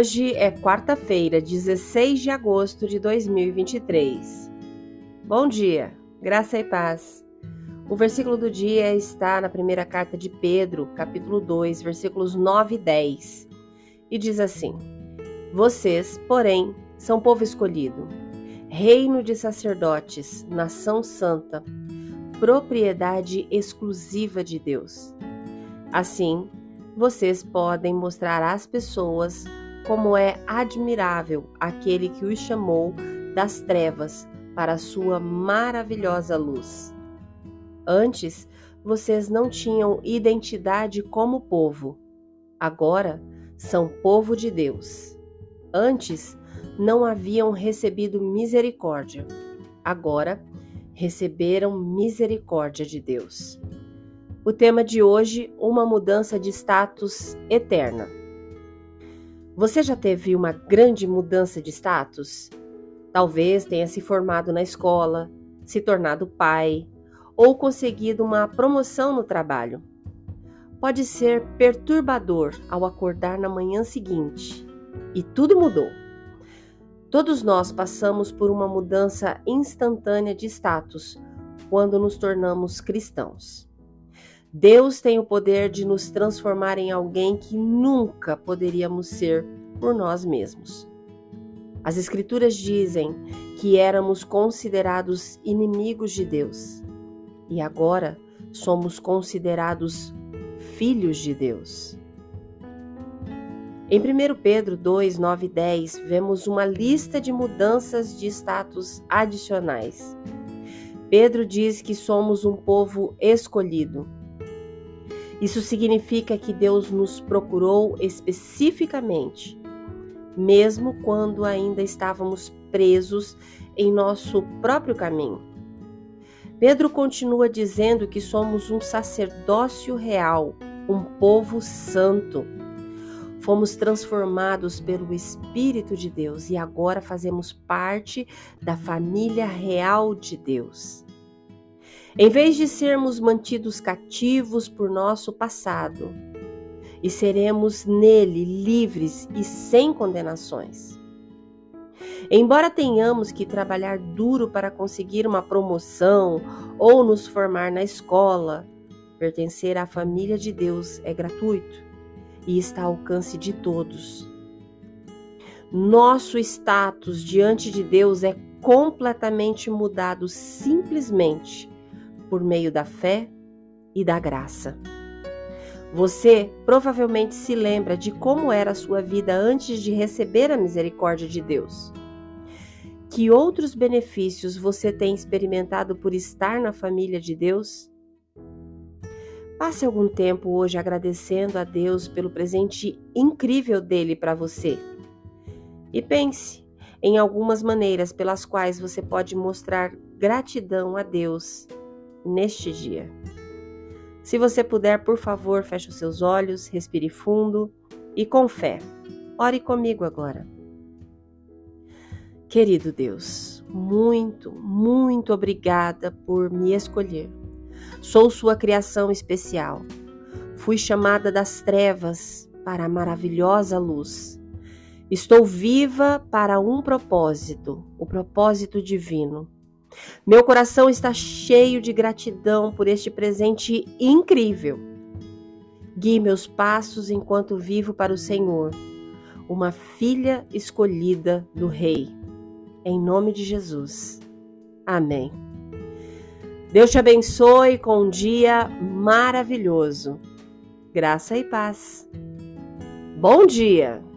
Hoje é quarta-feira, 16 de agosto de 2023. Bom dia, graça e paz. O versículo do dia está na primeira carta de Pedro, capítulo 2, versículos 9 e 10. E diz assim: Vocês, porém, são povo escolhido, reino de sacerdotes, nação santa, propriedade exclusiva de Deus. Assim, vocês podem mostrar às pessoas como é admirável aquele que os chamou das trevas para a sua maravilhosa luz. Antes, vocês não tinham identidade como povo. Agora, são povo de Deus. Antes, não haviam recebido misericórdia. Agora, receberam misericórdia de Deus. O tema de hoje: uma mudança de status eterna. Você já teve uma grande mudança de status? Talvez tenha se formado na escola, se tornado pai ou conseguido uma promoção no trabalho. Pode ser perturbador ao acordar na manhã seguinte e tudo mudou. Todos nós passamos por uma mudança instantânea de status quando nos tornamos cristãos. Deus tem o poder de nos transformar em alguém que nunca poderíamos ser por nós mesmos. As Escrituras dizem que éramos considerados inimigos de Deus e agora somos considerados filhos de Deus. Em 1 Pedro 2, 9 e 10, vemos uma lista de mudanças de status adicionais. Pedro diz que somos um povo escolhido. Isso significa que Deus nos procurou especificamente, mesmo quando ainda estávamos presos em nosso próprio caminho. Pedro continua dizendo que somos um sacerdócio real, um povo santo Fomos transformados pelo Espírito de Deus e agora fazemos parte da família real de Deus. Em vez de sermos mantidos cativos por nosso passado, e seremos nele livres e sem condenações. Embora tenhamos que trabalhar duro para conseguir uma promoção ou nos formar na escola, pertencer à família de Deus é gratuito e está ao alcance de todos. Nosso status diante de Deus é completamente mudado simplesmente por meio da fé e da graça. Você provavelmente se lembra de como era a sua vida antes de receber a misericórdia de Deus. Que outros benefícios você tem experimentado por estar na família de Deus? Passe algum tempo hoje agradecendo a Deus pelo presente incrível dele para você. E pense em algumas maneiras pelas quais você pode mostrar gratidão a Deus neste dia. Se você puder, por favor, feche os seus olhos, respire fundo e com fé. Ore comigo agora. Querido Deus, muito, muito obrigada por me escolher Sou sua criação especial. Fui chamada das trevas para a maravilhosa luz. Estou viva para um propósito, o propósito divino. Meu coração está cheio de gratidão por este presente incrível. Guie meus passos enquanto vivo para o Senhor, uma filha escolhida do Rei. Em nome de Jesus. Amém. Deus te abençoe com um dia maravilhoso. Graça e paz. Bom dia!